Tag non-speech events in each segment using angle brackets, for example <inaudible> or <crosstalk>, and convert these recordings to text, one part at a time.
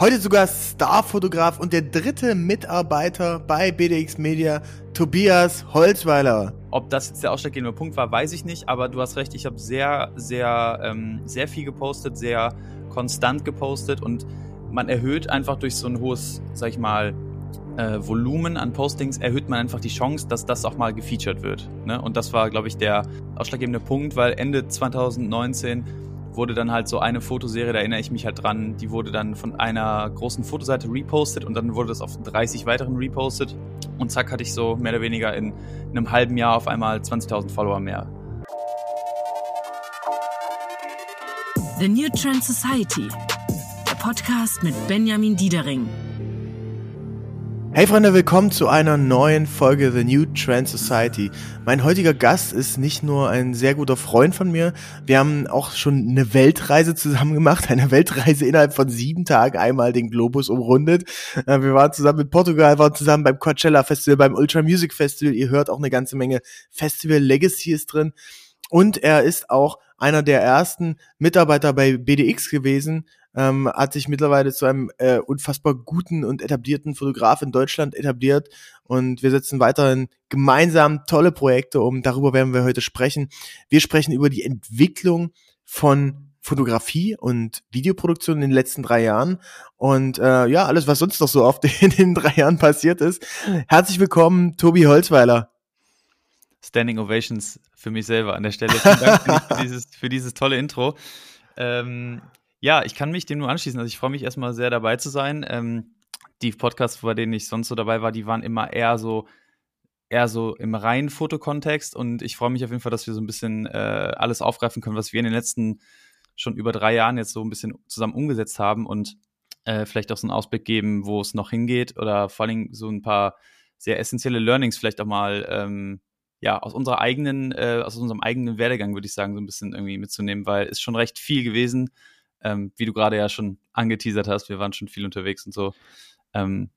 Heute sogar Starfotograf und der dritte Mitarbeiter bei BDX Media, Tobias Holzweiler. Ob das jetzt der ausschlaggebende Punkt war, weiß ich nicht, aber du hast recht, ich habe sehr, sehr, ähm, sehr viel gepostet, sehr konstant gepostet und man erhöht einfach durch so ein hohes, sag ich mal, äh, Volumen an Postings erhöht man einfach die Chance, dass das auch mal gefeatured wird. Ne? Und das war, glaube ich, der ausschlaggebende Punkt, weil Ende 2019 wurde dann halt so eine Fotoserie, da erinnere ich mich halt dran, die wurde dann von einer großen Fotoseite repostet und dann wurde das auf 30 weiteren repostet und zack hatte ich so mehr oder weniger in einem halben Jahr auf einmal 20.000 Follower mehr. The New Trend Society, der Podcast mit Benjamin Diedering. Hey Freunde, willkommen zu einer neuen Folge The New Trend Society. Mein heutiger Gast ist nicht nur ein sehr guter Freund von mir, wir haben auch schon eine Weltreise zusammen gemacht, eine Weltreise innerhalb von sieben Tagen einmal den Globus umrundet. Äh, wir waren zusammen mit Portugal, waren zusammen beim Coachella Festival, beim Ultra Music Festival. Ihr hört auch eine ganze Menge Festival Legacy ist drin. Und er ist auch einer der ersten Mitarbeiter bei BDX gewesen, ähm, hat sich mittlerweile zu einem äh, unfassbar guten und etablierten Fotograf in Deutschland etabliert und wir setzen weiterhin gemeinsam tolle Projekte um. Darüber werden wir heute sprechen. Wir sprechen über die Entwicklung von Fotografie und Videoproduktion in den letzten drei Jahren und äh, ja, alles, was sonst noch so oft <laughs> in den drei Jahren passiert ist. Herzlich willkommen, Tobi Holzweiler. Standing Ovations für mich selber an der Stelle. Vielen Dank für dieses, für dieses tolle Intro. Ähm, ja, ich kann mich dem nur anschließen. Also ich freue mich erstmal sehr dabei zu sein. Ähm, die Podcasts, bei denen ich sonst so dabei war, die waren immer eher so eher so im reinen Fotokontext und ich freue mich auf jeden Fall, dass wir so ein bisschen äh, alles aufgreifen können, was wir in den letzten schon über drei Jahren jetzt so ein bisschen zusammen umgesetzt haben und äh, vielleicht auch so einen Ausblick geben, wo es noch hingeht oder vor allem so ein paar sehr essentielle Learnings vielleicht auch mal ähm, ja, aus unserer eigenen, äh, aus unserem eigenen Werdegang, würde ich sagen, so ein bisschen irgendwie mitzunehmen, weil es schon recht viel gewesen, ähm, wie du gerade ja schon angeteasert hast, wir waren schon viel unterwegs und so. Ähm,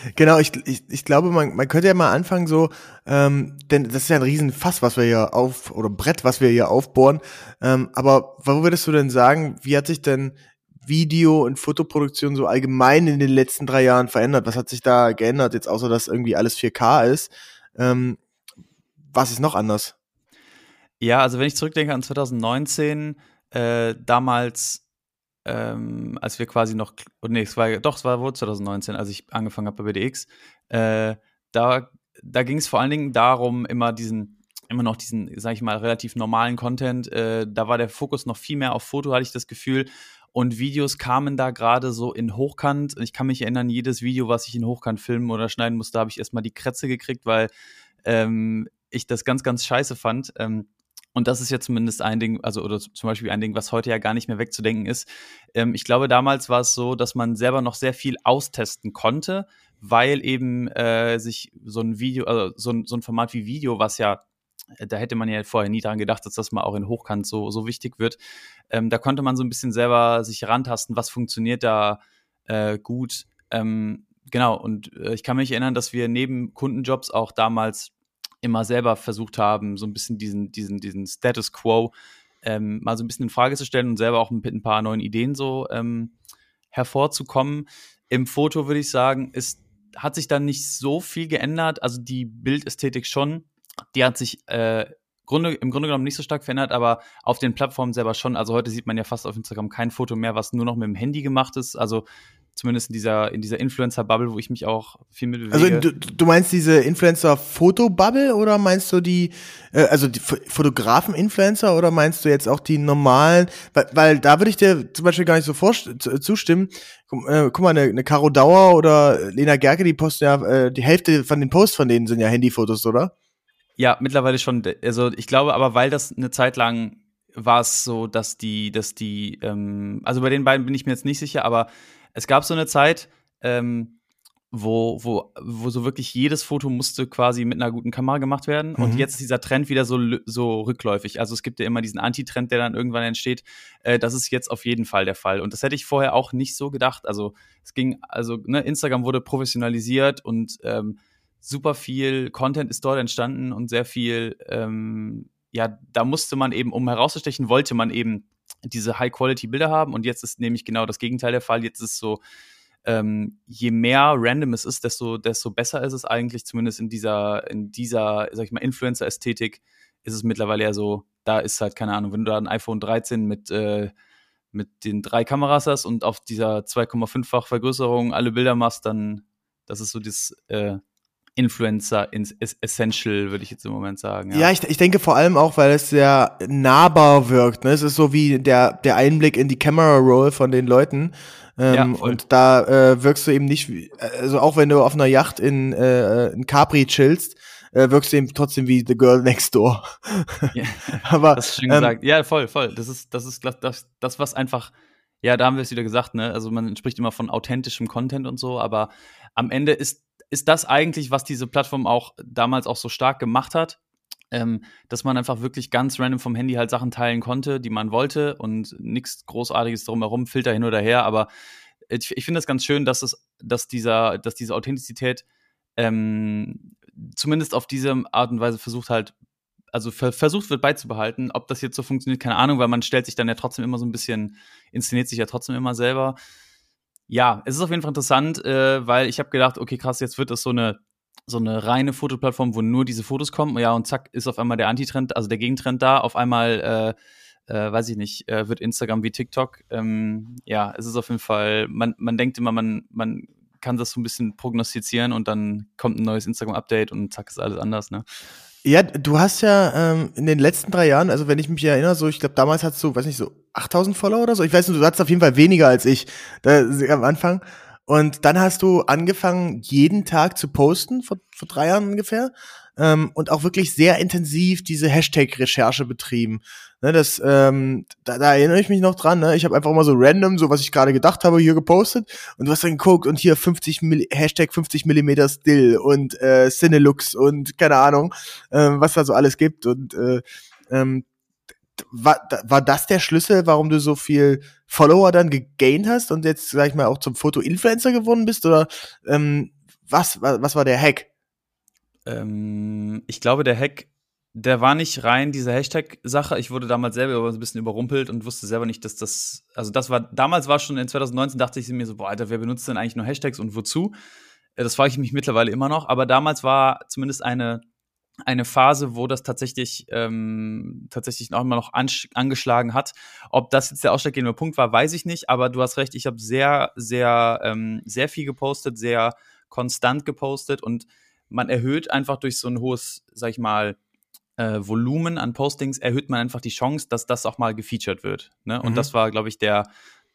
<laughs> genau, ich, ich, ich glaube, man, man könnte ja mal anfangen so, ähm, denn das ist ja ein Riesenfass, was wir hier auf, oder Brett, was wir hier aufbohren. Ähm, aber wo würdest du denn sagen, wie hat sich denn Video- und Fotoproduktion so allgemein in den letzten drei Jahren verändert? Was hat sich da geändert, jetzt außer dass irgendwie alles 4K ist? Ähm, was ist noch anders? Ja, also wenn ich zurückdenke an 2019, äh, damals, ähm, als wir quasi noch, oh nee, es war, doch, es war wohl 2019, als ich angefangen habe bei BDX, äh, da, da ging es vor allen Dingen darum, immer diesen, immer noch diesen, sag ich mal, relativ normalen Content, äh, da war der Fokus noch viel mehr auf Foto, hatte ich das Gefühl, und Videos kamen da gerade so in Hochkant. Ich kann mich erinnern, jedes Video, was ich in Hochkant filmen oder schneiden musste, habe ich erstmal die Krätze gekriegt, weil ähm, ich das ganz, ganz scheiße fand. Ähm, und das ist ja zumindest ein Ding, also oder zum Beispiel ein Ding, was heute ja gar nicht mehr wegzudenken ist. Ähm, ich glaube, damals war es so, dass man selber noch sehr viel austesten konnte, weil eben äh, sich so ein Video, also so ein, so ein Format wie Video, was ja da hätte man ja vorher nie dran gedacht, dass das mal auch in Hochkant so, so wichtig wird. Ähm, da konnte man so ein bisschen selber sich rantasten, was funktioniert da äh, gut. Ähm, genau, und äh, ich kann mich erinnern, dass wir neben Kundenjobs auch damals immer selber versucht haben, so ein bisschen diesen, diesen, diesen Status Quo ähm, mal so ein bisschen in Frage zu stellen und selber auch mit ein paar neuen Ideen so ähm, hervorzukommen. Im Foto würde ich sagen, ist, hat sich dann nicht so viel geändert. Also die Bildästhetik schon. Die hat sich äh, Grunde, im Grunde genommen nicht so stark verändert, aber auf den Plattformen selber schon. Also heute sieht man ja fast auf Instagram kein Foto mehr, was nur noch mit dem Handy gemacht ist. Also zumindest in dieser, in dieser Influencer-Bubble, wo ich mich auch viel mit bewege. Also du, du meinst diese Influencer-Foto-Bubble oder meinst du die, äh, also die Fotografen-Influencer oder meinst du jetzt auch die normalen, weil, weil da würde ich dir zum Beispiel gar nicht so zustimmen. Guck, äh, guck mal, eine, eine Caro Dauer oder Lena Gerke, die posten ja, äh, die Hälfte von den Posts von denen sind ja Handyfotos, oder? Ja, mittlerweile schon. Also ich glaube aber, weil das eine Zeit lang war es so, dass die, dass die, ähm, also bei den beiden bin ich mir jetzt nicht sicher, aber es gab so eine Zeit, ähm, wo, wo, wo so wirklich jedes Foto musste quasi mit einer guten Kamera gemacht werden. Mhm. Und jetzt ist dieser Trend wieder so, so rückläufig. Also es gibt ja immer diesen Anti-Trend, der dann irgendwann entsteht. Äh, das ist jetzt auf jeden Fall der Fall. Und das hätte ich vorher auch nicht so gedacht. Also es ging, also ne, Instagram wurde professionalisiert und ähm, super viel Content ist dort entstanden und sehr viel, ähm, ja, da musste man eben, um herauszustechen, wollte man eben diese High-Quality-Bilder haben. Und jetzt ist nämlich genau das Gegenteil der Fall. Jetzt ist so, ähm, je mehr random es ist, desto, desto besser ist es eigentlich, zumindest in dieser, in dieser, sag ich mal, Influencer-Ästhetik ist es mittlerweile ja so, da ist halt, keine Ahnung, wenn du da ein iPhone 13 mit, äh, mit den drei Kameras hast und auf dieser 2,5-fach Vergrößerung alle Bilder machst, dann, das ist so das, äh, Influencer Essential, würde ich jetzt im Moment sagen. Ja, ja ich, ich denke vor allem auch, weil es sehr nahbar wirkt. Ne? Es ist so wie der, der Einblick in die Camera Roll von den Leuten. Ähm, ja, und da äh, wirkst du eben nicht, also auch wenn du auf einer Yacht in, äh, in Capri chillst, äh, wirkst du eben trotzdem wie The Girl Next Door. ja, <laughs> aber das ist schön ähm, gesagt. Ja, voll, voll. Das ist, das ist das, das, das was einfach, ja, da haben wir es wieder gesagt, ne? Also man spricht immer von authentischem Content und so, aber am Ende ist, ist das eigentlich, was diese Plattform auch damals auch so stark gemacht hat, ähm, dass man einfach wirklich ganz random vom Handy halt Sachen teilen konnte, die man wollte und nichts Großartiges drumherum, Filter hin oder her. Aber ich, ich finde das ganz schön, dass es, dass dieser, dass diese Authentizität ähm, zumindest auf diese Art und Weise versucht halt, also ver versucht wird beizubehalten. Ob das jetzt so funktioniert, keine Ahnung, weil man stellt sich dann ja trotzdem immer so ein bisschen, inszeniert sich ja trotzdem immer selber. Ja, es ist auf jeden Fall interessant, äh, weil ich habe gedacht, okay, krass, jetzt wird das so eine so eine reine Fotoplattform, wo nur diese Fotos kommen. Ja, und zack, ist auf einmal der Antitrend, also der Gegentrend da. Auf einmal, äh, äh, weiß ich nicht, äh, wird Instagram wie TikTok. Ähm, ja, es ist auf jeden Fall, man, man denkt immer, man, man kann das so ein bisschen prognostizieren und dann kommt ein neues Instagram-Update und zack, ist alles anders, ne? Ja, du hast ja ähm, in den letzten drei Jahren, also wenn ich mich erinnere, so ich glaube damals hattest du, weiß nicht, so 8000 Follower oder so. Ich weiß nicht, du hattest auf jeden Fall weniger als ich da, am Anfang. Und dann hast du angefangen, jeden Tag zu posten, vor, vor drei Jahren ungefähr. Ähm, und auch wirklich sehr intensiv diese Hashtag-Recherche betrieben. Ne, das, ähm, da, da erinnere ich mich noch dran. Ne? Ich habe einfach mal so random, so was ich gerade gedacht habe, hier gepostet. Und du hast dann geguckt und hier 50 Milli Hashtag 50 Millimeter Still und äh, Cinelux und keine Ahnung, äh, was da so alles gibt. Und äh, ähm, war, war das der Schlüssel, warum du so viel Follower dann gegaint hast und jetzt, sag ich mal, auch zum Foto-Influencer geworden bist? Oder ähm, was, was war der Hack? Ähm, ich glaube, der Hack, der war nicht rein diese Hashtag-Sache. Ich wurde damals selber ein bisschen überrumpelt und wusste selber nicht, dass das, also das war, damals war schon in 2019, dachte ich mir so, boah, Alter, wer benutzt denn eigentlich nur Hashtags und wozu? Äh, das frage ich mich mittlerweile immer noch, aber damals war zumindest eine eine Phase, wo das tatsächlich ähm, tatsächlich auch immer noch angeschlagen hat. Ob das jetzt der ausschlaggebende Punkt war, weiß ich nicht. Aber du hast recht, ich habe sehr, sehr, ähm, sehr viel gepostet, sehr konstant gepostet und man erhöht einfach durch so ein hohes, sag ich mal, äh, Volumen an Postings erhöht man einfach die Chance, dass das auch mal gefeatured wird. Ne? Und mhm. das war, glaube ich, der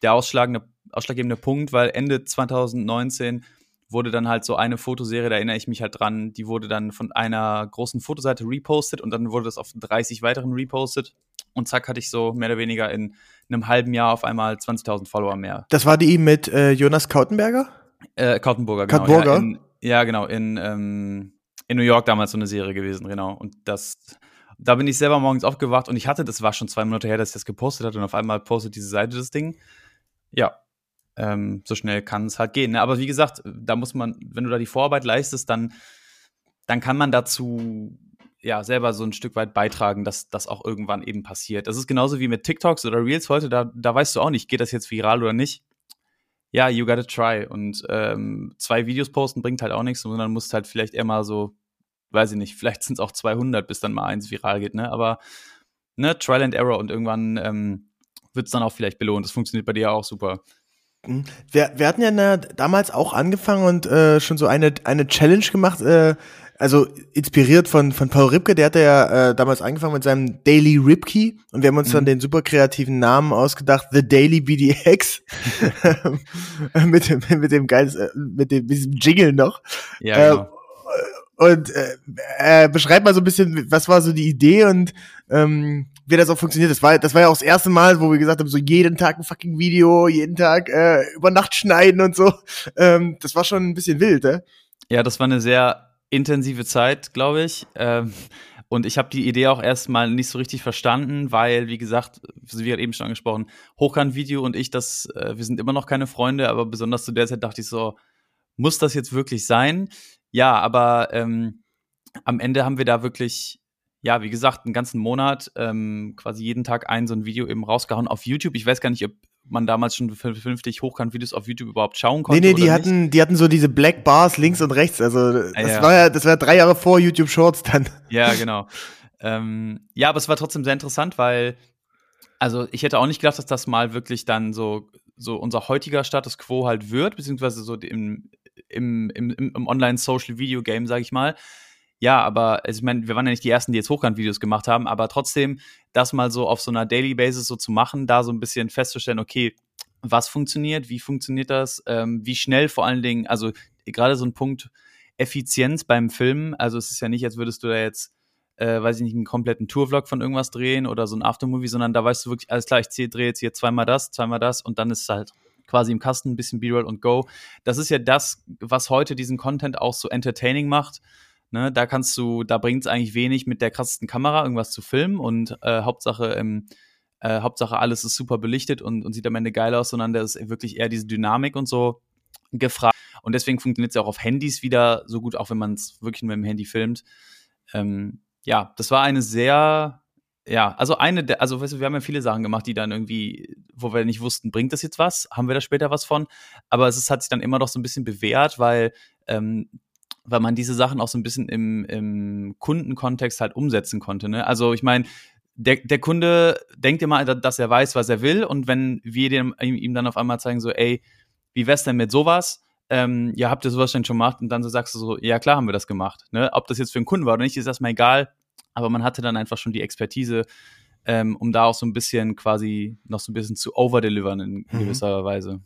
der ausschlagende, ausschlaggebende Punkt, weil Ende 2019 wurde dann halt so eine Fotoserie, da erinnere ich mich halt dran, die wurde dann von einer großen Fotoseite repostet und dann wurde das auf 30 weiteren repostet. Und zack, hatte ich so mehr oder weniger in einem halben Jahr auf einmal 20.000 Follower mehr. Das war die mit äh, Jonas Kautenberger? Äh, Kautenburger, genau. Kautenburger? Ja, in, ja, genau. In, ähm, in New York damals so eine Serie gewesen, genau. Und das, da bin ich selber morgens aufgewacht und ich hatte, das war schon zwei Monate her, dass ich das gepostet hatte und auf einmal postet diese Seite das Ding. Ja, ähm, so schnell kann es halt gehen. Ne? Aber wie gesagt, da muss man, wenn du da die Vorarbeit leistest, dann, dann kann man dazu ja selber so ein Stück weit beitragen, dass das auch irgendwann eben passiert. Das ist genauso wie mit TikToks oder Reels heute, da, da weißt du auch nicht, geht das jetzt viral oder nicht. Ja, you gotta try. Und ähm, zwei Videos posten bringt halt auch nichts, sondern musst halt vielleicht eher mal so, weiß ich nicht, vielleicht sind es auch 200, bis dann mal eins viral geht, ne? Aber ne, Trial and Error und irgendwann ähm, wird es dann auch vielleicht belohnt. Das funktioniert bei dir auch super. Mhm. Wir, wir hatten ja na, damals auch angefangen und äh, schon so eine, eine Challenge gemacht, äh, also inspiriert von, von Paul Ripke, der hatte ja äh, damals angefangen mit seinem Daily Ripkey und wir haben uns mhm. dann den super kreativen Namen ausgedacht, The Daily BDX. <laughs> mit, dem, mit dem geiles, äh, mit dem mit diesem Jingle noch. Ja, genau. Äh, und äh, äh, beschreib mal so ein bisschen, was war so die Idee und ähm, wie das auch funktioniert. Das war, das war ja auch das erste Mal, wo wir gesagt haben, so jeden Tag ein fucking Video, jeden Tag äh, über Nacht schneiden und so. Ähm, das war schon ein bisschen wild, ne? Ja, das war eine sehr intensive Zeit, glaube ich. Ähm, und ich habe die Idee auch erstmal nicht so richtig verstanden, weil, wie gesagt, wie gerade eben schon angesprochen, Hochkant-Video und ich, das, äh, wir sind immer noch keine Freunde, aber besonders zu der Zeit dachte ich so, muss das jetzt wirklich sein? Ja, aber ähm, am Ende haben wir da wirklich ja, wie gesagt, einen ganzen Monat ähm, quasi jeden Tag ein so ein Video eben rausgehauen auf YouTube. Ich weiß gar nicht, ob man damals schon vernünftig Hochkant-Videos auf YouTube überhaupt schauen konnte. Nee, nee, die hatten, nicht. die hatten so diese Black Bars links und rechts. Also das Ah, ja. war ja, das war drei Jahre vor YouTube Shorts dann. Ja, genau. ähm, ja, aber es war trotzdem sehr interessant, weil, also ich hätte auch nicht gedacht, dass das mal wirklich dann so, so unser heutiger Status quo halt wird, beziehungsweise so im, im, im, im Online-Social-Video-Game, sag ich mal. Ja, aber also ich meine, wir waren ja nicht die Ersten, die jetzt Hochkant-Videos gemacht haben, aber trotzdem, das mal so auf so einer Daily Basis so zu machen, da so ein bisschen festzustellen, okay, was funktioniert, wie funktioniert das, ähm, wie schnell vor allen Dingen, also gerade so ein Punkt Effizienz beim Filmen, also es ist ja nicht, als würdest du da jetzt, äh, weiß ich nicht, einen kompletten Tourvlog von irgendwas drehen oder so ein Aftermovie, sondern da weißt du wirklich, alles klar, ich drehe jetzt hier zweimal das, zweimal das und dann ist es halt quasi im Kasten ein bisschen B-Roll und Go. Das ist ja das, was heute diesen Content auch so entertaining macht. Ne, da kannst du, da bringt es eigentlich wenig mit der krassesten Kamera irgendwas zu filmen und äh, Hauptsache, ähm, äh, Hauptsache alles ist super belichtet und, und sieht am Ende geil aus, sondern da ist wirklich eher diese Dynamik und so gefragt. Und deswegen funktioniert es ja auch auf Handys wieder so gut, auch wenn man es wirklich nur mit dem Handy filmt. Ähm, ja, das war eine sehr, ja, also eine der, also weißt du, wir haben ja viele Sachen gemacht, die dann irgendwie, wo wir nicht wussten, bringt das jetzt was? Haben wir da später was von? Aber es ist, hat sich dann immer noch so ein bisschen bewährt, weil ähm, weil man diese Sachen auch so ein bisschen im, im Kundenkontext halt umsetzen konnte. Ne? Also ich meine, der, der Kunde denkt immer, dass er weiß, was er will. Und wenn wir dem, ihm, dann auf einmal zeigen, so, ey, wie wär's denn mit sowas? Ähm, ja, habt ihr sowas denn schon gemacht? Und dann so sagst du so, ja klar haben wir das gemacht. Ne? Ob das jetzt für einen Kunden war oder nicht, ist erstmal egal. Aber man hatte dann einfach schon die Expertise, ähm, um da auch so ein bisschen quasi noch so ein bisschen zu overdelivern in Mhm. gewisser Weise.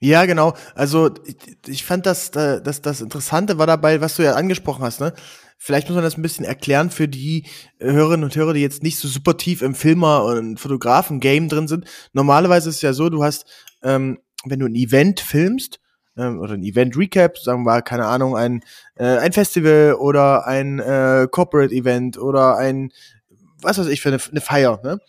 Ja, genau. Also ich, ich fand das, äh, das, das Interessante war dabei, was du ja angesprochen hast, ne? Vielleicht muss man das ein bisschen erklären für die Hörerinnen und Hörer, die jetzt nicht so super tief im Filmer- und Fotografen-Game drin sind. Normalerweise ist es ja so, du hast, ähm, wenn du ein Event filmst, ähm, oder ein Event-Recap, sagen wir keine Ahnung, ein, äh, ein Festival oder ein äh, Corporate-Event oder ein, was weiß ich, für eine, eine Feier, ne?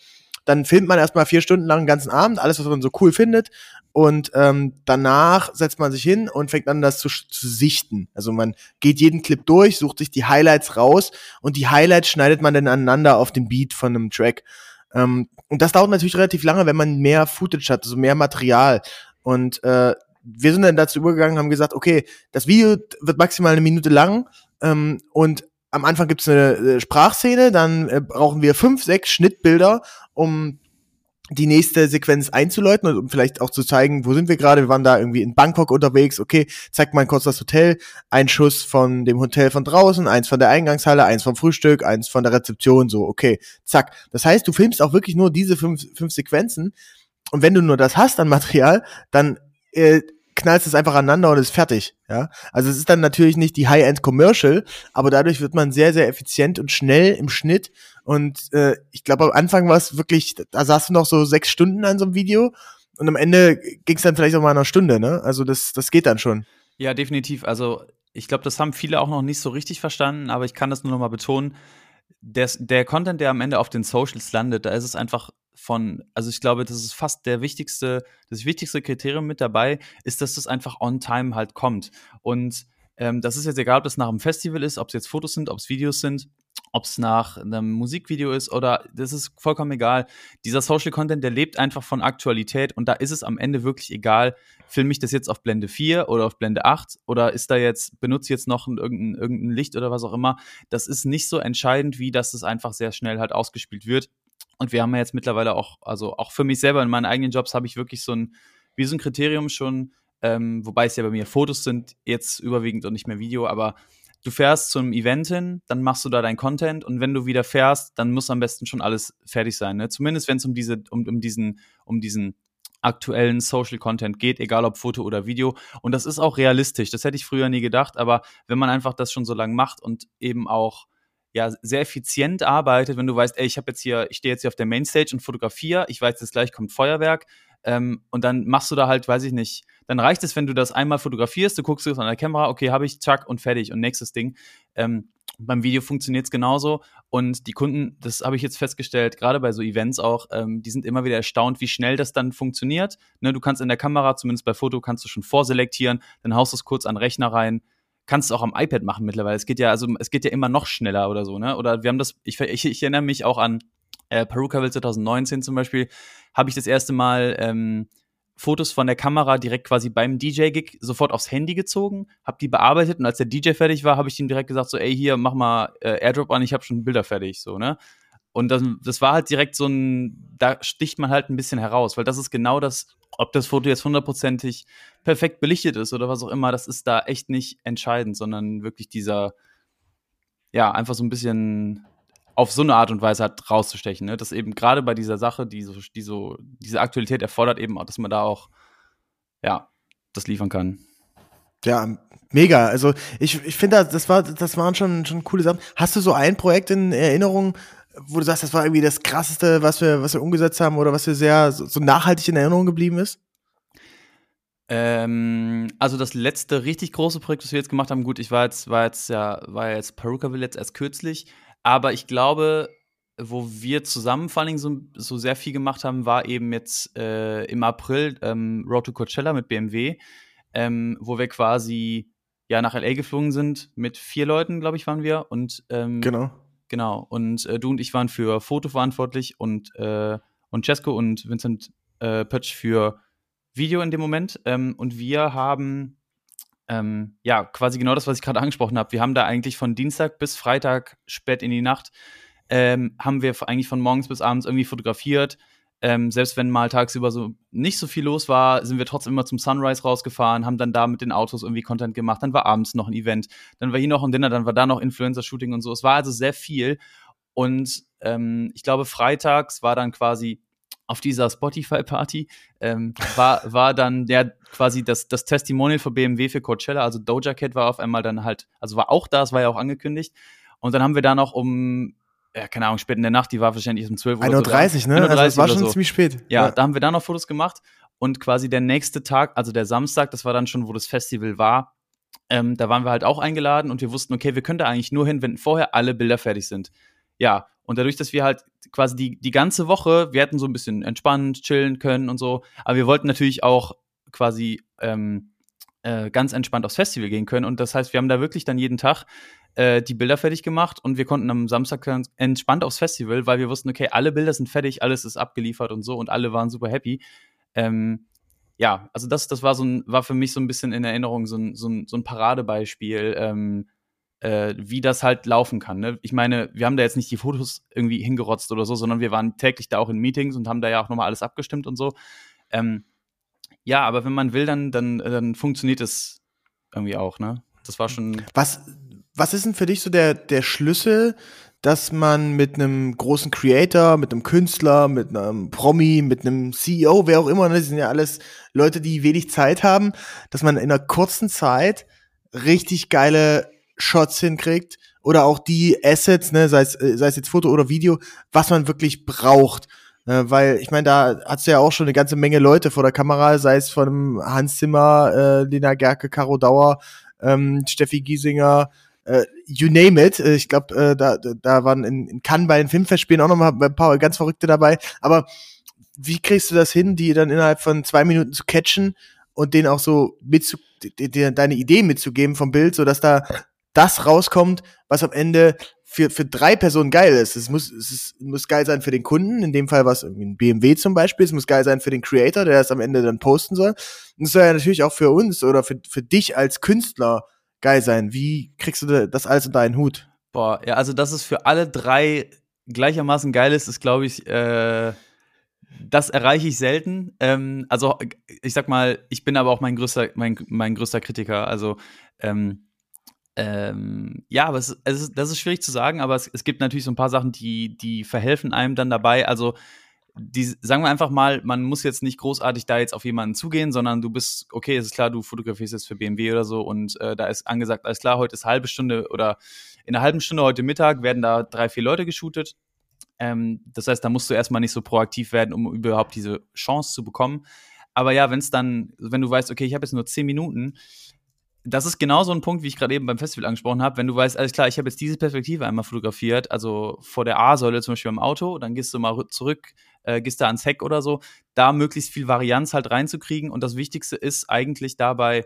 Dann filmt man erstmal vier Stunden lang den ganzen Abend, alles, was man so cool findet. Und ähm, danach setzt man sich hin und fängt an, das zu, zu sichten. Also man geht jeden Clip durch, sucht sich die Highlights raus und die Highlights schneidet man dann aneinander auf den Beat von einem Track. Ähm, und das dauert natürlich relativ lange, wenn man mehr Footage hat, also mehr Material. Und äh, wir sind dann dazu übergegangen, haben gesagt, okay, das Video wird maximal eine Minute lang ähm, und am Anfang gibt es eine äh, Sprachszene, dann äh, brauchen wir fünf, sechs Schnittbilder, um die nächste Sequenz einzuläuten und um vielleicht auch zu zeigen, wo sind wir gerade. Wir waren da irgendwie in Bangkok unterwegs. Okay, zeigt mal kurz das Hotel. Ein Schuss von dem Hotel von draußen, eins von der Eingangshalle, eins vom Frühstück, eins von der Rezeption. So, okay, zack. Das heißt, du filmst auch wirklich nur diese fünf, fünf Sequenzen. Und wenn du nur das hast an Material, dann äh, knallst es einfach aneinander und ist fertig. Ja, also es ist dann natürlich nicht die High-End-Commercial, aber dadurch wird man sehr, sehr effizient und schnell im Schnitt. Und äh, ich glaube, am Anfang war es wirklich, da saß du noch so sechs Stunden an so einem Video und am Ende ging es dann vielleicht auch mal eine Stunde. Ne, also das, das geht dann schon. Ja, definitiv. Also ich glaube, das haben viele auch noch nicht so richtig verstanden, aber ich kann das nur noch mal betonen. Der, der Content, der am Ende auf den Socials landet, da ist es einfach von, also ich glaube, das ist fast der wichtigste, das wichtigste Kriterium mit dabei, ist, dass das einfach on time halt kommt. Und ähm, das ist jetzt egal, ob das nach einem Festival ist, ob es jetzt Fotos sind, ob es Videos sind, ob es nach einem Musikvideo ist oder das ist vollkommen egal. Dieser Social Content, der lebt einfach von Aktualität und da ist es am Ende wirklich egal, filme ich das jetzt auf Blende 4 oder auf Blende 8 oder ist da jetzt, benutze jetzt noch ein, irgendein, irgendein Licht oder was auch immer. Das ist nicht so entscheidend, wie dass es einfach sehr schnell halt ausgespielt wird. Und wir haben ja jetzt mittlerweile auch, also auch für mich selber in meinen eigenen Jobs habe ich wirklich so ein, wie so ein Kriterium schon, ähm, wobei es ja bei mir Fotos sind, jetzt überwiegend und nicht mehr Video, aber du fährst zu einem Event hin, dann machst du da dein Content und wenn du wieder fährst, dann muss am besten schon alles fertig sein. Ne? Zumindest wenn es um diese, um, um diesen, um diesen aktuellen Social Content geht, egal ob Foto oder Video. Und das ist auch realistisch. Das hätte ich früher nie gedacht, aber wenn man einfach das schon so lange macht und eben auch ja sehr effizient arbeitet, wenn du weißt, ey, ich habe jetzt hier, ich stehe jetzt hier auf der Mainstage und fotografiere, ich weiß jetzt gleich kommt Feuerwerk, ähm, und dann machst du da halt, weiß ich nicht, dann reicht es, wenn du das einmal fotografierst, du guckst es an der Kamera, okay, habe ich, zack und fertig und nächstes Ding. Ähm, beim Video funktioniert es genauso und die Kunden, das habe ich jetzt festgestellt, gerade bei so Events auch, ähm, die sind immer wieder erstaunt, wie schnell das dann funktioniert. Ne, du kannst in der Kamera, zumindest bei Foto, kannst du schon vorselektieren, dann haust du es kurz an den Rechner rein, kannst du auch am iPad machen mittlerweile. Es geht ja, also es geht ja immer noch schneller oder so, ne? Oder wir haben das, ich, ich, ich erinnere mich auch an äh, Perukaville 2019 zum Beispiel, habe ich das erste Mal ähm, Fotos von der Kamera direkt quasi beim DJ-Gig sofort aufs Handy gezogen, habe die bearbeitet und als der DJ fertig war, habe ich ihm direkt gesagt so, ey, hier, mach mal äh, Airdrop an, ich habe schon Bilder fertig, so, ne? Und das, das war halt direkt so ein, da sticht man halt ein bisschen heraus, weil das ist genau das, ob das Foto jetzt hundertprozentig perfekt belichtet ist oder was auch immer, das ist da echt nicht entscheidend, sondern wirklich dieser, ja, einfach so ein bisschen auf so eine Art und Weise halt rauszustechen. Ne? Dass eben gerade bei dieser Sache, die so, die so, diese Aktualität erfordert eben auch, dass man da auch, ja, das liefern kann. Ja, mega. Also ich, ich finde, das war, das waren schon, schon coole Sachen. Hast du so ein Projekt in Erinnerung, wo du sagst, das war irgendwie das krasseste, was wir, was wir umgesetzt haben oder was wir sehr so, so nachhaltig in Erinnerung geblieben ist? Ähm, also das letzte richtig große Projekt, das wir jetzt gemacht haben, gut, ich war jetzt, war jetzt ja, war jetzt Perukaville jetzt erst kürzlich, aber ich glaube, wo wir zusammen vor Dingen so, so sehr viel gemacht haben, war eben jetzt äh, im April ähm, Road to Coachella mit BMW, ähm, wo wir quasi ja nach LA geflogen sind mit vier Leuten, glaube ich, waren wir und ähm, genau. genau. Und äh, du und ich waren für Foto verantwortlich und äh, und Cesco und Vincent äh, Pötsch für Video in dem Moment. Ähm, und wir haben ähm, ja, quasi genau das, was ich gerade angesprochen habe. Wir haben da eigentlich von Dienstag bis Freitag spät in die Nacht, ähm, haben wir eigentlich von morgens bis abends irgendwie fotografiert. Ähm, selbst wenn mal tagsüber so nicht so viel los war, sind wir trotzdem immer zum Sunrise rausgefahren, haben dann da mit den Autos irgendwie Content gemacht. Dann war abends noch ein Event, dann war hier noch ein Dinner, dann war da noch Influencer-Shooting und so. Es war also sehr viel. Und ähm, ich glaube, freitags war dann quasi auf dieser Spotify-Party ähm, war, war dann ja quasi das, das Testimonial für BMW für Coachella. Also Doja Cat war auf einmal dann halt, also war auch da, es war ja auch angekündigt. Und dann haben wir da noch um, ja, keine Ahnung, spät in der Nacht, die war wahrscheinlich um 12 Uhr. 1.30 Uhr, ne? 1.30 also es war schon so. ziemlich spät. Ja, ja, da haben wir da noch Fotos gemacht. Und quasi der nächste Tag, also der Samstag, das war dann schon, wo das Festival war, ähm, da waren wir halt auch eingeladen und wir wussten, okay, wir können da eigentlich nur hin, wenn vorher alle Bilder fertig sind. Ja, und dadurch, dass wir halt quasi die, die ganze Woche, wir hätten so ein bisschen entspannt, chillen können und so, aber wir wollten natürlich auch quasi ähm, äh, ganz entspannt aufs Festival gehen können. Und das heißt, wir haben da wirklich dann jeden Tag äh, die Bilder fertig gemacht und wir konnten am Samstag entspannt aufs Festival, weil wir wussten, okay, alle Bilder sind fertig, alles ist abgeliefert und so und alle waren super happy. Ähm, ja, also das, das war so ein, war für mich so ein bisschen in Erinnerung so ein, so ein, so ein Paradebeispiel, ähm, äh, wie das halt laufen kann. Ne? Ich meine, wir haben da jetzt nicht die Fotos irgendwie hingerotzt oder so, sondern wir waren täglich da auch in Meetings und haben da ja auch nochmal alles abgestimmt und so. Ähm, ja, aber wenn man will, dann, dann, dann funktioniert es irgendwie auch, ne? Das war schon. Was, was ist denn für dich so der, der Schlüssel, dass man mit einem großen Creator, mit einem Künstler, mit einem Promi, mit einem CEO, wer auch immer, ne, das sind ja alles Leute, die wenig Zeit haben, dass man in einer kurzen Zeit richtig geile Shots hinkriegt oder auch die Assets, ne, sei es, äh, sei es jetzt Foto oder Video, was man wirklich braucht. Äh, weil ich meine, da hat's ja auch schon eine ganze Menge Leute vor der Kamera, sei es von Hans Zimmer, äh, Lena Gerke, Caro Dauer, ähm, Steffi Giesinger, äh, you name it. Äh, ich glaube, äh, da, da waren in, in Cannes bei den Filmfestspielen auch noch mal ein paar ganz Verrückte dabei. Aber wie kriegst du das hin, die dann innerhalb von zwei Minuten zu catchen und denen auch so mitzu, deine Idee mitzugeben vom Bild, so dass da das rauskommt, was am Ende für, für drei Personen geil ist. Es muss, es ist, muss geil sein für den Kunden, in dem Fall was ein BMW zum Beispiel. Es muss geil sein für den Creator, der das am Ende dann posten soll. Und es soll ja natürlich auch für uns oder für, für dich als Künstler geil sein. Wie kriegst du das alles unter einen Hut? Boah, ja, also dass es für alle drei gleichermaßen geil ist, ist, glaube ich, äh, das erreiche ich selten. Ähm, also ich sag mal, ich bin aber auch mein größter, mein, mein größter Kritiker. Also ähm, ähm, ja, aber es, es ist, das ist schwierig zu sagen, aber es, es gibt natürlich so ein paar Sachen, die, die verhelfen einem dann dabei. Also, die, sagen wir einfach mal, man muss jetzt nicht großartig da jetzt auf jemanden zugehen, sondern du bist, okay, es ist klar, du fotografierst jetzt für BMW oder so und äh, da ist angesagt, alles klar, heute ist halbe Stunde oder in einer halben Stunde heute Mittag werden da drei, vier Leute geshootet. Ähm, das heißt, da musst du erstmal nicht so proaktiv werden, um überhaupt diese Chance zu bekommen. Aber ja, wenn es dann, wenn du weißt, okay, ich habe jetzt nur zehn Minuten, das ist genau so ein Punkt, wie ich gerade eben beim Festival angesprochen habe. Wenn du weißt, alles klar, ich habe jetzt diese Perspektive einmal fotografiert, also vor der A-Säule zum Beispiel im Auto, dann gehst du mal zurück, äh, gehst da ans Heck oder so, da möglichst viel Varianz halt reinzukriegen. Und das Wichtigste ist eigentlich dabei,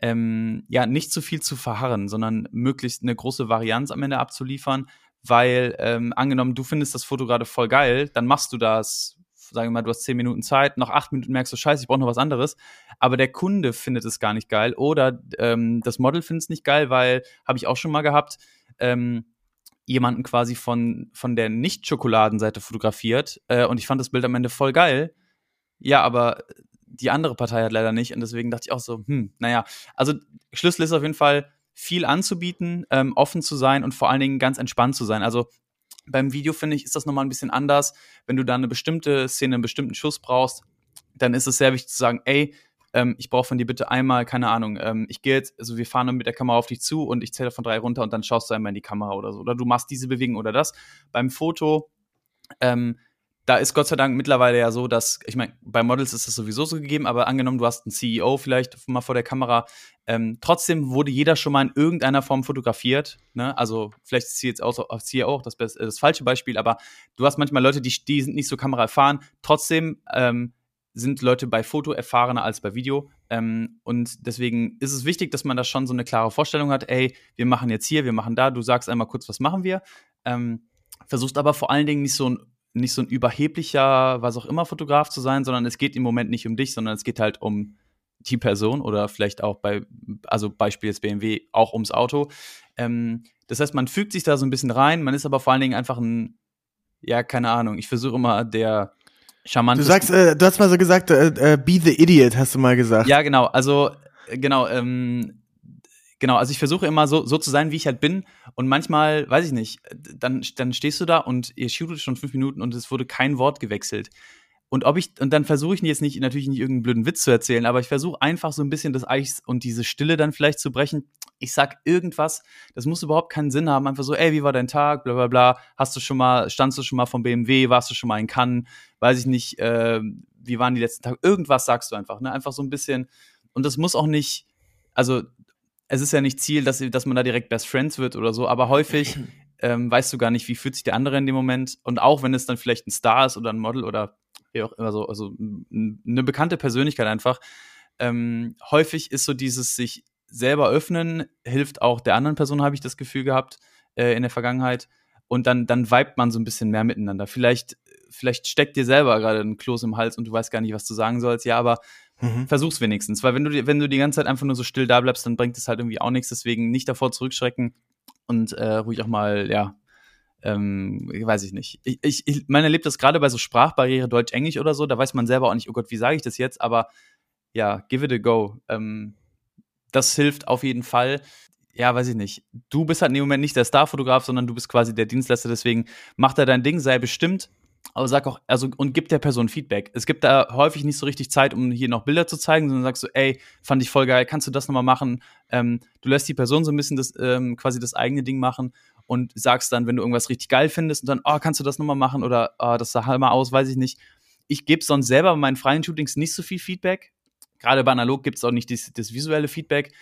ähm, ja, nicht zu viel zu verharren, sondern möglichst eine große Varianz am Ende abzuliefern, weil ähm, angenommen, du findest das Foto gerade voll geil, dann machst du das, sagen wir mal, du hast zehn Minuten Zeit, nach acht Minuten merkst du, scheiße, ich brauche noch was anderes, aber der Kunde findet es gar nicht geil oder ähm, das Model findet es nicht geil, weil, habe ich auch schon mal gehabt, ähm, jemanden quasi von, von der Nicht-Schokoladenseite fotografiert äh, und ich fand das Bild am Ende voll geil. Ja, aber die andere Partei hat leider nicht und deswegen dachte ich auch so, hm, naja, also Schlüssel ist auf jeden Fall viel anzubieten, ähm, offen zu sein und vor allen Dingen ganz entspannt zu sein. Also beim Video finde ich, ist das nochmal ein bisschen anders. Wenn du da eine bestimmte Szene, einen bestimmten Schuss brauchst, dann ist es sehr wichtig zu sagen, ey, ähm, ich brauche von dir bitte einmal, keine Ahnung, ähm, ich gehe jetzt, also wir fahren dann mit der Kamera auf dich zu und ich zähle von drei runter und dann schaust du einmal in die Kamera oder so. Oder du machst diese Bewegung oder das. Beim Foto, ähm, da ist Gott sei Dank mittlerweile ja so, dass, ich meine, bei Models ist das sowieso so gegeben, aber angenommen, du hast einen CEO vielleicht mal vor der Kamera, ähm, trotzdem wurde jeder schon mal in irgendeiner Form fotografiert. Ne? Also vielleicht ist sie jetzt auch, CEO auch das, das falsche Beispiel, aber du hast manchmal Leute, die, die sind nicht so Kamera erfahren, trotzdem ähm, sind Leute bei Foto erfahrener als bei Video. Ähm, und deswegen ist es wichtig, dass man da schon so eine klare Vorstellung hat, ey, wir machen jetzt hier, wir machen da, du sagst einmal kurz, was machen wir. Ähm, versuchst aber vor allen Dingen nicht so ein nicht so ein überheblicher, was auch immer Fotograf zu sein, sondern es geht im Moment nicht um dich, sondern es geht halt um die Person oder vielleicht auch bei, also Beispiel jetzt BMW, auch ums Auto. Ähm, das heißt, man fügt sich da so ein bisschen rein, man ist aber vor allen Dingen einfach ein, ja, keine Ahnung, ich versuche immer der charmante. Du sagst, äh, du hast mal so gesagt, äh, äh, be the idiot, hast du mal gesagt. Ja, genau, also, genau, ähm, genau, also ich versuche immer so, so zu sein, wie ich halt bin. Und manchmal, weiß ich nicht, dann, dann stehst du da und ihr shootet schon fünf Minuten und es wurde kein Wort gewechselt. Und ob ich, und dann versuche ich jetzt nicht, natürlich nicht irgendeinen blöden Witz zu erzählen, aber ich versuche einfach so ein bisschen das Eis und diese Stille dann vielleicht zu brechen. Ich sag irgendwas, das muss überhaupt keinen Sinn haben. Einfach so, ey, wie war dein Tag? Bla bla bla. Hast du schon mal, standst du schon mal vom BMW? Warst du schon mal in Cannes? Weiß ich nicht, äh, wie waren die letzten Tage? Irgendwas sagst du einfach, ne? Einfach so ein bisschen. Und das muss auch nicht, also es ist ja nicht Ziel, dass, dass man da direkt Best Friends wird oder so, aber häufig <laughs> ähm, weißt du gar nicht, wie fühlt sich der andere in dem Moment. Und auch wenn es dann vielleicht ein Star ist oder ein Model oder wie auch immer so, also eine bekannte Persönlichkeit einfach, ähm, häufig ist so dieses sich selber öffnen, hilft auch der anderen Person, habe ich das Gefühl gehabt, äh, in der Vergangenheit. Und dann, dann vibet man so ein bisschen mehr miteinander. Vielleicht, vielleicht steckt dir selber gerade ein Kloß im Hals und du weißt gar nicht, was du sagen sollst. Ja, aber Mhm. Versuch's wenigstens, weil wenn du, wenn du die ganze Zeit einfach nur so still da bleibst, dann bringt es halt irgendwie auch nichts. Deswegen nicht davor zurückschrecken und äh, ruhig auch mal, ja, ähm, weiß ich nicht. Ich, ich, ich man erlebt das gerade bei so Sprachbarriere Deutsch-Englisch oder so, da weiß man selber auch nicht, oh Gott, wie sage ich das jetzt? Aber ja, give it a go. Ähm, das hilft auf jeden Fall. Ja, weiß ich nicht. Du bist halt in dem Moment nicht der Starfotograf, sondern du bist quasi der Dienstleister, deswegen mach da dein Ding, sei bestimmt, aber sag auch, also und gib der Person Feedback. Es gibt da häufig nicht so richtig Zeit, um hier noch Bilder zu zeigen, sondern sagst du, ey, fand ich voll geil, kannst du das nochmal machen? Ähm, du lässt die Person so ein bisschen das, ähm, quasi das eigene Ding machen und sagst dann, wenn du irgendwas richtig geil findest und dann, oh, kannst du das nochmal machen oder oh, das sah halt mal aus, weiß ich nicht. Ich gebe sonst selber bei meinen freien Shootings nicht so viel Feedback. Gerade bei Analog gibt es auch nicht das, das visuelle Feedback.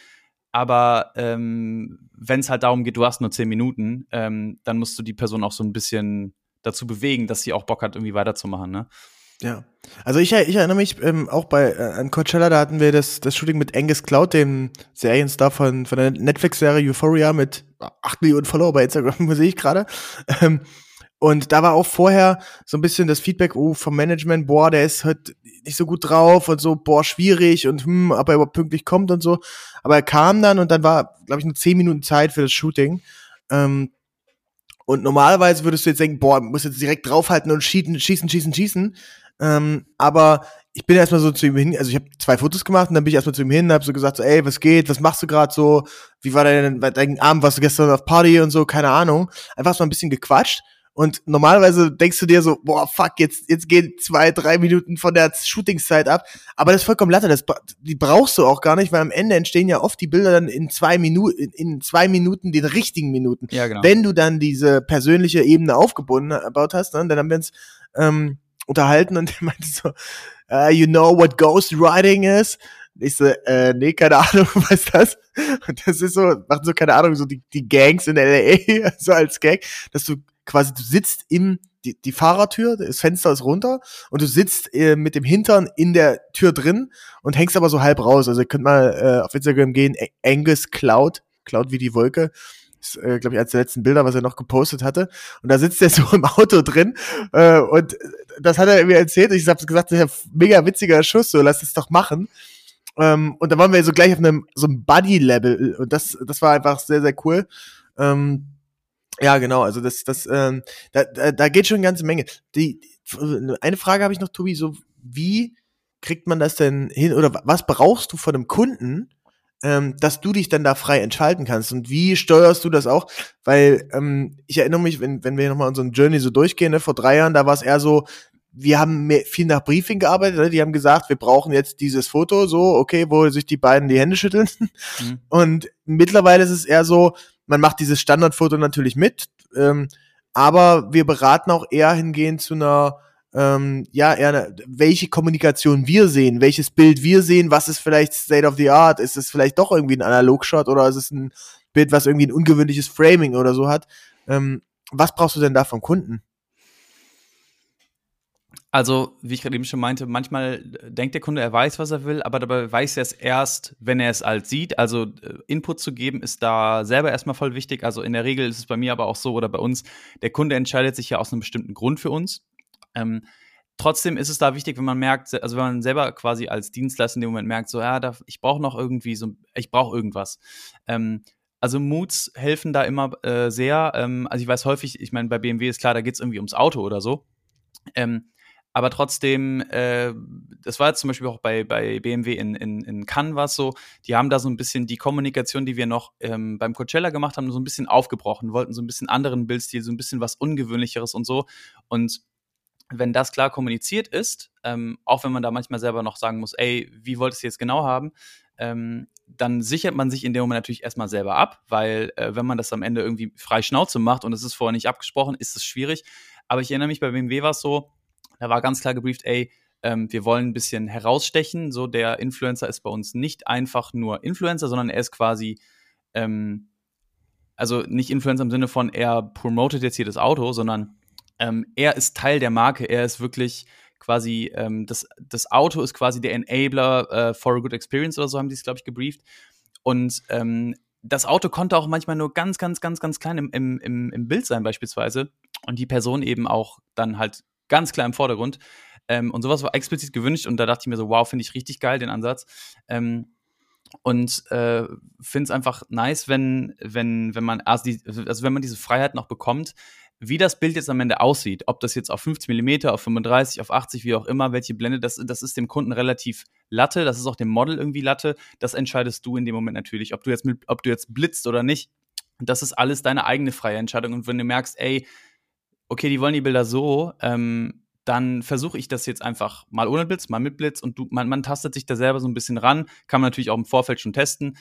Aber ähm, wenn es halt darum geht, du hast nur zehn Minuten, ähm, dann musst du die Person auch so ein bisschen dazu bewegen, dass sie auch Bock hat, irgendwie weiterzumachen, ne? Ja. Also ich, ich erinnere mich ähm, auch bei äh, an Coachella, da hatten wir das, das Shooting mit Angus Cloud, dem Serienstar von, von der Netflix-Serie Euphoria mit 8 Millionen Follower bei Instagram, <laughs> sehe ich gerade. Ähm, und da war auch vorher so ein bisschen das Feedback oh, vom Management, boah, der ist halt nicht so gut drauf und so, boah, schwierig und hm, ob er überhaupt pünktlich kommt und so. Aber er kam dann und dann war, glaube ich, nur 10 Minuten Zeit für das Shooting. Ähm, und normalerweise würdest du jetzt denken, boah, muss jetzt direkt draufhalten und schießen, schießen, schießen, schießen. Ähm, aber ich bin erstmal so zu ihm hin, also ich habe zwei Fotos gemacht und dann bin ich erstmal zu ihm hin und habe so gesagt, so, ey, was geht, was machst du gerade so, wie war dein, dein Abend, warst du gestern auf Party und so, keine Ahnung. Einfach so ein bisschen gequatscht und normalerweise denkst du dir so, boah, fuck, jetzt, jetzt gehen zwei, drei Minuten von der Shootingszeit ab. Aber das ist vollkommen latte, das, die brauchst du auch gar nicht, weil am Ende entstehen ja oft die Bilder dann in zwei Minuten, in zwei Minuten, den richtigen Minuten. Ja, genau. Wenn du dann diese persönliche Ebene aufgebunden gebaut hast, ne, dann haben wir uns ähm, unterhalten und <laughs> der meinte so, uh, you know what ghostwriting is? Ich so, äh, nee, keine Ahnung, <laughs> was das? Und das ist so, machen so, keine Ahnung, so die, die Gangs in L.A., <laughs> so als Gag, dass du quasi, du sitzt im die, die Fahrertür, das Fenster ist runter und du sitzt äh, mit dem Hintern in der Tür drin und hängst aber so halb raus. Also ihr könnt mal äh, auf Instagram gehen, Angus Cloud, Cloud wie die Wolke. Ist, äh, glaube ich, eines der letzten Bilder, was er noch gepostet hatte. Und da sitzt er <laughs> so im Auto drin äh, und das hat er mir erzählt. Ich habe gesagt, das ist ein mega witziger Schuss, so lass es doch machen. Ähm, und da waren wir so gleich auf einem so einem Buddy-Level und das, das war einfach sehr, sehr cool. Ähm, ja, genau, also das, das, ähm, da, da, da geht schon eine ganze Menge. Die, eine Frage habe ich noch, Tobi, so wie kriegt man das denn hin oder was brauchst du von einem Kunden, ähm, dass du dich dann da frei entscheiden kannst und wie steuerst du das auch? Weil ähm, ich erinnere mich, wenn, wenn wir nochmal unseren Journey so durchgehen, ne, vor drei Jahren, da war es eher so, wir haben mehr, viel nach Briefing gearbeitet, ne? die haben gesagt, wir brauchen jetzt dieses Foto, so, okay, wo sich die beiden die Hände schütteln. Mhm. Und mittlerweile ist es eher so, man macht dieses Standardfoto natürlich mit, ähm, aber wir beraten auch eher hingehend zu einer, ähm, ja, eher, welche Kommunikation wir sehen, welches Bild wir sehen, was ist vielleicht State of the Art, ist es vielleicht doch irgendwie ein Analogshot oder ist es ein Bild, was irgendwie ein ungewöhnliches Framing oder so hat. Ähm, was brauchst du denn da vom Kunden? Also, wie ich gerade eben schon meinte, manchmal denkt der Kunde, er weiß, was er will, aber dabei weiß er es erst, wenn er es alt sieht. Also, äh, Input zu geben ist da selber erstmal voll wichtig. Also, in der Regel ist es bei mir aber auch so oder bei uns, der Kunde entscheidet sich ja aus einem bestimmten Grund für uns. Ähm, trotzdem ist es da wichtig, wenn man merkt, also wenn man selber quasi als Dienstleister in dem Moment merkt, so, ja, da, ich brauche noch irgendwie so, ich brauche irgendwas. Ähm, also Moods helfen da immer äh, sehr. Ähm, also ich weiß häufig, ich meine, bei BMW ist klar, da geht es irgendwie ums Auto oder so. Ähm, aber trotzdem, äh, das war jetzt zum Beispiel auch bei, bei BMW in, in, in Cannes war so, die haben da so ein bisschen die Kommunikation, die wir noch ähm, beim Coachella gemacht haben, so ein bisschen aufgebrochen, wollten so ein bisschen anderen Bildstil, so ein bisschen was Ungewöhnlicheres und so. Und wenn das klar kommuniziert ist, ähm, auch wenn man da manchmal selber noch sagen muss, ey, wie wolltest du jetzt genau haben, ähm, dann sichert man sich in dem Moment natürlich erstmal selber ab, weil äh, wenn man das am Ende irgendwie frei Schnauze macht und es ist vorher nicht abgesprochen, ist es schwierig. Aber ich erinnere mich, bei BMW war es so, da war ganz klar gebrieft, ey, ähm, wir wollen ein bisschen herausstechen. So, der Influencer ist bei uns nicht einfach nur Influencer, sondern er ist quasi, ähm, also nicht Influencer im Sinne von, er promotet jetzt hier das Auto, sondern ähm, er ist Teil der Marke. Er ist wirklich quasi, ähm, das, das Auto ist quasi der Enabler äh, for a good experience oder so haben die es, glaube ich, gebrieft. Und ähm, das Auto konnte auch manchmal nur ganz, ganz, ganz, ganz klein im, im, im, im Bild sein, beispielsweise. Und die Person eben auch dann halt ganz klar im Vordergrund. Ähm, und sowas war explizit gewünscht und da dachte ich mir so, wow, finde ich richtig geil, den Ansatz. Ähm, und äh, finde es einfach nice, wenn, wenn, wenn man, also, die, also wenn man diese Freiheit noch bekommt, wie das Bild jetzt am Ende aussieht, ob das jetzt auf 50 mm, auf 35, auf 80, wie auch immer, welche Blende, das, das ist dem Kunden relativ Latte, das ist auch dem Model irgendwie Latte, das entscheidest du in dem Moment natürlich, ob du jetzt, ob du jetzt blitzt oder nicht. Das ist alles deine eigene freie Entscheidung. Und wenn du merkst, ey, okay, die wollen die Bilder so, ähm, dann versuche ich das jetzt einfach mal ohne Blitz, mal mit Blitz und du, man, man tastet sich da selber so ein bisschen ran, kann man natürlich auch im Vorfeld schon testen.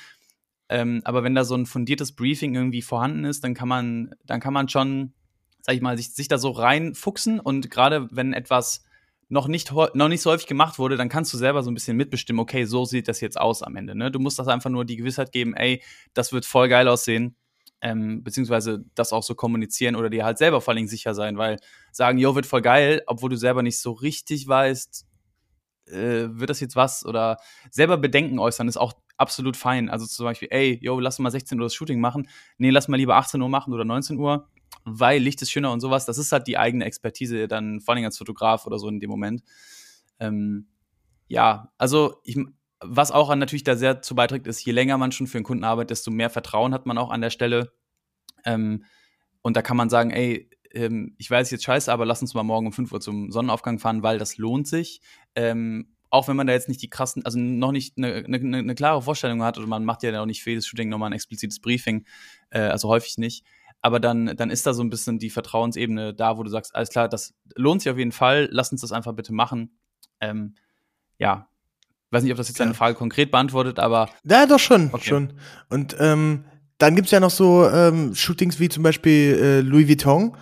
Ähm, aber wenn da so ein fundiertes Briefing irgendwie vorhanden ist, dann kann man, dann kann man schon, sag ich mal, sich, sich da so reinfuchsen und gerade wenn etwas noch nicht, noch nicht so häufig gemacht wurde, dann kannst du selber so ein bisschen mitbestimmen, okay, so sieht das jetzt aus am Ende. Ne? Du musst das einfach nur die Gewissheit geben, ey, das wird voll geil aussehen ähm, beziehungsweise das auch so kommunizieren oder dir halt selber vor allem sicher sein, weil sagen, yo, wird voll geil, obwohl du selber nicht so richtig weißt, äh, wird das jetzt was oder selber Bedenken äußern, ist auch absolut fein. Also zum Beispiel, ey, yo, lass mal 16 Uhr das Shooting machen. Nee, lass mal lieber 18 Uhr machen oder 19 Uhr, weil Licht ist schöner und sowas. Das ist halt die eigene Expertise dann, vor allem als Fotograf oder so in dem Moment. Ähm, ja, also ich, was auch natürlich da sehr zu beiträgt, ist, je länger man schon für einen Kunden arbeitet, desto mehr Vertrauen hat man auch an der Stelle. Ähm, und da kann man sagen, ey, ähm, ich weiß jetzt scheiße, aber lass uns mal morgen um 5 Uhr zum Sonnenaufgang fahren, weil das lohnt sich. Ähm, auch wenn man da jetzt nicht die krassen, also noch nicht eine, eine, eine klare Vorstellung hat oder man macht ja auch nicht für jedes Shooting nochmal ein explizites Briefing, äh, also häufig nicht. Aber dann, dann ist da so ein bisschen die Vertrauensebene da, wo du sagst, alles klar, das lohnt sich auf jeden Fall, lass uns das einfach bitte machen. Ähm, weiß nicht, ob das jetzt deine Frage konkret beantwortet, aber. Ja, doch schon, okay. schon. Und ähm, dann gibt's ja noch so ähm, Shootings wie zum Beispiel äh, Louis Vuitton,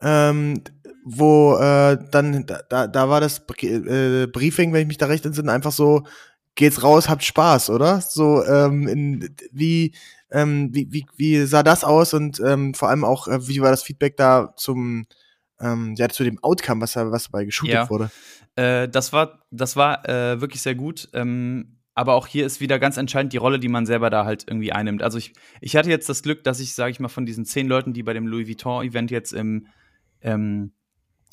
ähm, wo äh, dann, da, da war das äh, Briefing, wenn ich mich da recht entsinne, einfach so, geht's raus, habt Spaß, oder? So, ähm, in, wie, ähm, wie, wie, wie sah das aus und ähm, vor allem auch, äh, wie war das Feedback da zum ähm, ja, zu dem Outcome, was, was dabei geshootet Ja. wurde. Äh, das war, das war äh, wirklich sehr gut. Ähm, aber auch hier ist wieder ganz entscheidend die Rolle, die man selber da halt irgendwie einnimmt. Also ich, ich hatte jetzt das Glück, dass ich, sage ich mal, von diesen zehn Leuten, die bei dem Louis Vuitton-Event jetzt im ähm,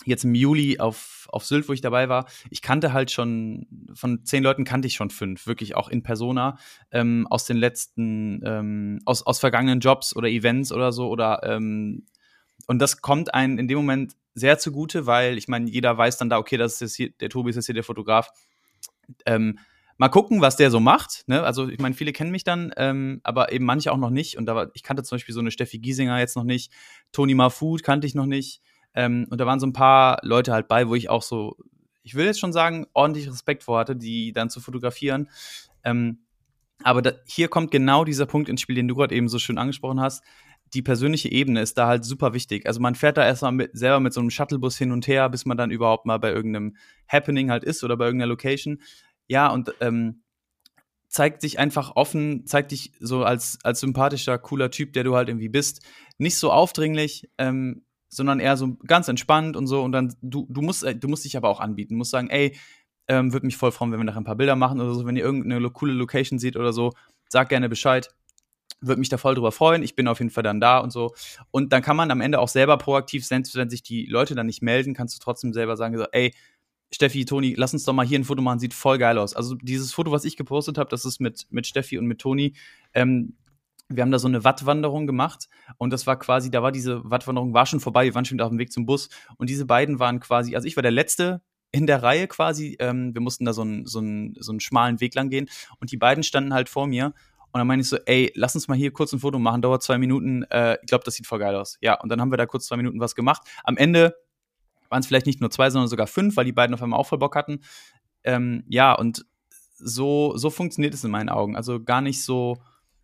jetzt im Juli auf, auf Sylt, wo ich dabei war, ich kannte halt schon, von zehn Leuten kannte ich schon fünf, wirklich auch in Persona, ähm, aus den letzten, ähm, aus, aus vergangenen Jobs oder Events oder so oder ähm, und das kommt einem in dem Moment sehr zugute, weil ich meine, jeder weiß dann da, okay, das ist jetzt hier, der Tobi ist jetzt hier der Fotograf. Ähm, mal gucken, was der so macht. Ne? Also ich meine, viele kennen mich dann, ähm, aber eben manche auch noch nicht. Und da war, ich kannte zum Beispiel so eine Steffi Giesinger jetzt noch nicht, Toni Mahfood kannte ich noch nicht. Ähm, und da waren so ein paar Leute halt bei, wo ich auch so, ich will jetzt schon sagen, ordentlich Respekt vor hatte, die dann zu fotografieren. Ähm, aber da, hier kommt genau dieser Punkt ins Spiel, den du gerade eben so schön angesprochen hast. Die persönliche Ebene ist da halt super wichtig. Also man fährt da erstmal mit, selber mit so einem Shuttlebus hin und her, bis man dann überhaupt mal bei irgendeinem Happening halt ist oder bei irgendeiner Location. Ja, und ähm, zeigt sich einfach offen, zeigt dich so als, als sympathischer, cooler Typ, der du halt irgendwie bist. Nicht so aufdringlich, ähm, sondern eher so ganz entspannt und so. Und dann, du, du musst, äh, du musst dich aber auch anbieten. Du musst sagen, ey, ähm, würde mich voll freuen, wenn wir nachher ein paar Bilder machen oder so. Wenn ihr irgendeine coole Location seht oder so, sag gerne Bescheid. Würde mich da voll drüber freuen. Ich bin auf jeden Fall dann da und so. Und dann kann man am Ende auch selber proaktiv, selbst wenn sich die Leute dann nicht melden, kannst du trotzdem selber sagen, so, ey, Steffi, Toni, lass uns doch mal hier ein Foto machen, sieht voll geil aus. Also dieses Foto, was ich gepostet habe, das ist mit, mit Steffi und mit Toni. Ähm, wir haben da so eine Wattwanderung gemacht und das war quasi, da war diese Wattwanderung, war schon vorbei, wir waren schon auf dem Weg zum Bus und diese beiden waren quasi, also ich war der Letzte in der Reihe quasi, ähm, wir mussten da so einen, so, einen, so einen schmalen Weg lang gehen und die beiden standen halt vor mir und dann meine ich so, ey, lass uns mal hier kurz ein Foto machen, dauert zwei Minuten, äh, ich glaube, das sieht voll geil aus. Ja, und dann haben wir da kurz zwei Minuten was gemacht. Am Ende waren es vielleicht nicht nur zwei, sondern sogar fünf, weil die beiden auf einmal auch voll Bock hatten. Ähm, ja, und so, so funktioniert es in meinen Augen. Also gar nicht so,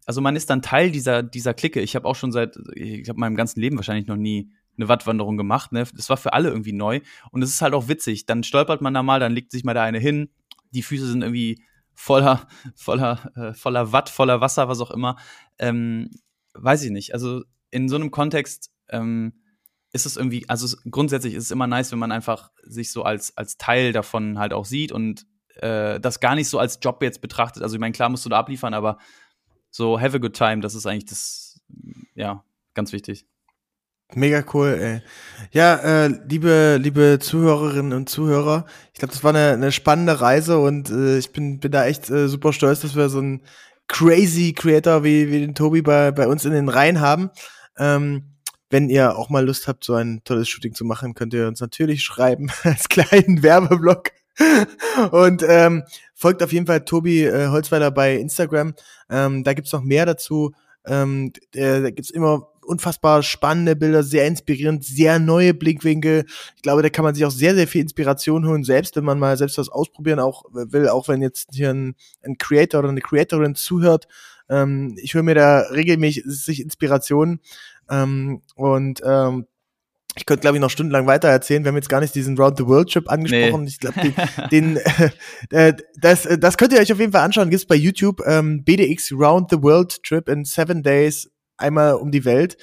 also man ist dann Teil dieser, dieser Clique. Ich habe auch schon seit, ich habe meinem ganzen Leben wahrscheinlich noch nie eine Wattwanderung gemacht. Ne? Das war für alle irgendwie neu. Und es ist halt auch witzig. Dann stolpert man da mal, dann legt sich mal da eine hin. Die Füße sind irgendwie voller, voller, äh, voller Watt, voller Wasser, was auch immer. Ähm, weiß ich nicht. Also in so einem Kontext ähm, ist es irgendwie, also grundsätzlich ist es immer nice, wenn man einfach sich so als, als Teil davon halt auch sieht und äh, das gar nicht so als Job jetzt betrachtet. Also ich meine, klar musst du da abliefern, aber so have a good time, das ist eigentlich das, ja, ganz wichtig. Mega cool, ey. Ja, äh, liebe, liebe Zuhörerinnen und Zuhörer, ich glaube, das war eine, eine spannende Reise und äh, ich bin, bin da echt äh, super stolz, dass wir so einen crazy Creator wie, wie den Tobi bei, bei uns in den Reihen haben. Ähm, wenn ihr auch mal Lust habt, so ein tolles Shooting zu machen, könnt ihr uns natürlich schreiben <laughs> als kleinen Werbeblock. Und ähm, folgt auf jeden Fall Tobi äh, Holzweiler bei Instagram. Ähm, da gibt's noch mehr dazu. Ähm, äh, da gibt's immer unfassbar spannende Bilder, sehr inspirierend, sehr neue Blickwinkel. Ich glaube, da kann man sich auch sehr, sehr viel Inspiration holen, selbst wenn man mal selbst was ausprobieren auch will, auch wenn jetzt hier ein, ein Creator oder eine Creatorin zuhört. Ähm, ich höre mir da regelmäßig Inspirationen ähm, und ähm, ich könnte, glaube ich, noch stundenlang weiter erzählen. Wir haben jetzt gar nicht diesen Round the World Trip angesprochen. Nee. Ich glaube, den, <laughs> den äh, das, das könnt ihr euch auf jeden Fall anschauen. Gibt's bei YouTube ähm, BDX Round the World Trip in seven days einmal um die Welt.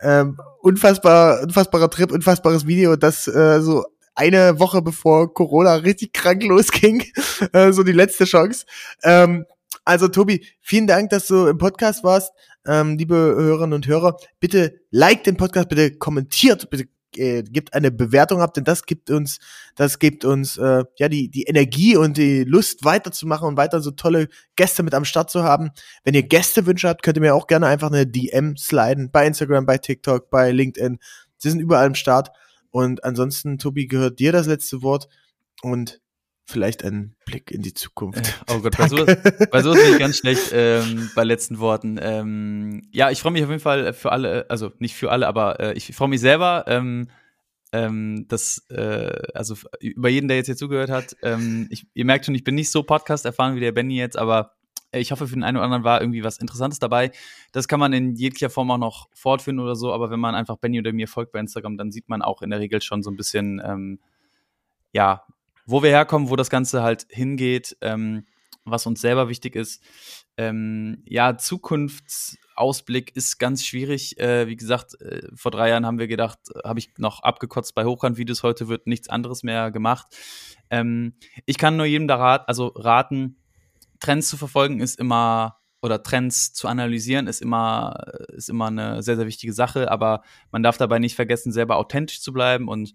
Ähm, unfassbar, unfassbarer Trip, unfassbares Video. Das äh, so eine Woche bevor Corona richtig krank losging, <laughs> äh, so die letzte Chance. Ähm, also Tobi, vielen Dank, dass du im Podcast warst. Ähm, liebe Hörerinnen und Hörer, bitte like den Podcast, bitte kommentiert, bitte äh, gibt eine Bewertung ab, denn das gibt uns, das gibt uns äh, ja die die Energie und die Lust weiterzumachen und weiter so tolle Gäste mit am Start zu haben. Wenn ihr Gästewünsche habt, könnt ihr mir auch gerne einfach eine DM sliden bei Instagram, bei TikTok, bei LinkedIn. Sie sind überall am Start. Und ansonsten, Tobi, gehört dir das letzte Wort und vielleicht ein Blick in die Zukunft. <laughs> Oh Gott, bei so, bei so bin ich ganz schlecht ähm, bei letzten Worten. Ähm, ja, ich freue mich auf jeden Fall für alle, also nicht für alle, aber äh, ich freue mich selber, ähm, ähm, dass, äh, also über jeden, der jetzt hier zugehört hat. Ähm, ich, ihr merkt schon, ich bin nicht so Podcast erfahren wie der Benny jetzt, aber ich hoffe, für den einen oder anderen war irgendwie was Interessantes dabei. Das kann man in jeglicher Form auch noch fortführen oder so, aber wenn man einfach Benny oder mir folgt bei Instagram, dann sieht man auch in der Regel schon so ein bisschen, ähm, ja, wo wir herkommen, wo das Ganze halt hingeht, ähm, was uns selber wichtig ist. Ähm, ja, Zukunftsausblick ist ganz schwierig. Äh, wie gesagt, äh, vor drei Jahren haben wir gedacht, habe ich noch abgekotzt bei Hochkant-Videos. Heute wird nichts anderes mehr gemacht. Ähm, ich kann nur jedem da rat, also raten, Trends zu verfolgen ist immer oder Trends zu analysieren ist immer ist immer eine sehr sehr wichtige Sache, aber man darf dabei nicht vergessen, selber authentisch zu bleiben und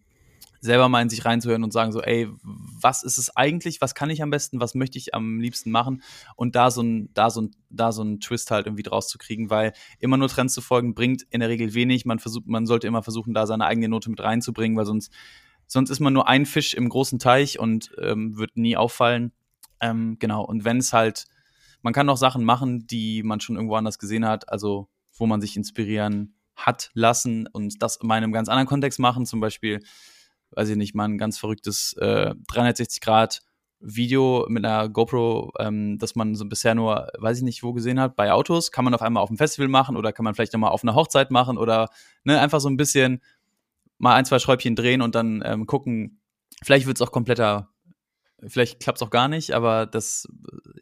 selber mal in sich reinzuhören und sagen so, ey, was ist es eigentlich? Was kann ich am besten? Was möchte ich am liebsten machen? Und da so ein, da so ein, da so ein Twist halt irgendwie draus zu kriegen, weil immer nur Trends zu folgen bringt in der Regel wenig. Man versucht, man sollte immer versuchen, da seine eigene Note mit reinzubringen, weil sonst, sonst ist man nur ein Fisch im großen Teich und ähm, wird nie auffallen. Ähm, genau. Und wenn es halt, man kann auch Sachen machen, die man schon irgendwo anders gesehen hat, also wo man sich inspirieren hat lassen und das in einem ganz anderen Kontext machen, zum Beispiel weiß ich nicht, mal ein ganz verrücktes äh, 360 Grad Video mit einer GoPro, ähm, das man so bisher nur, weiß ich nicht, wo gesehen hat, bei Autos, kann man auf einmal auf dem Festival machen oder kann man vielleicht nochmal auf einer Hochzeit machen oder ne, einfach so ein bisschen mal ein, zwei Schräubchen drehen und dann ähm, gucken, vielleicht wird es auch kompletter, vielleicht klappt es auch gar nicht, aber das,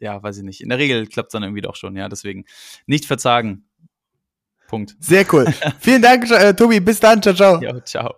ja, weiß ich nicht. In der Regel klappt es dann irgendwie doch schon, ja, deswegen nicht verzagen. Punkt. Sehr cool. <laughs> Vielen Dank, äh, Tobi. Bis dann. Ciao, ciao. Ja, ciao.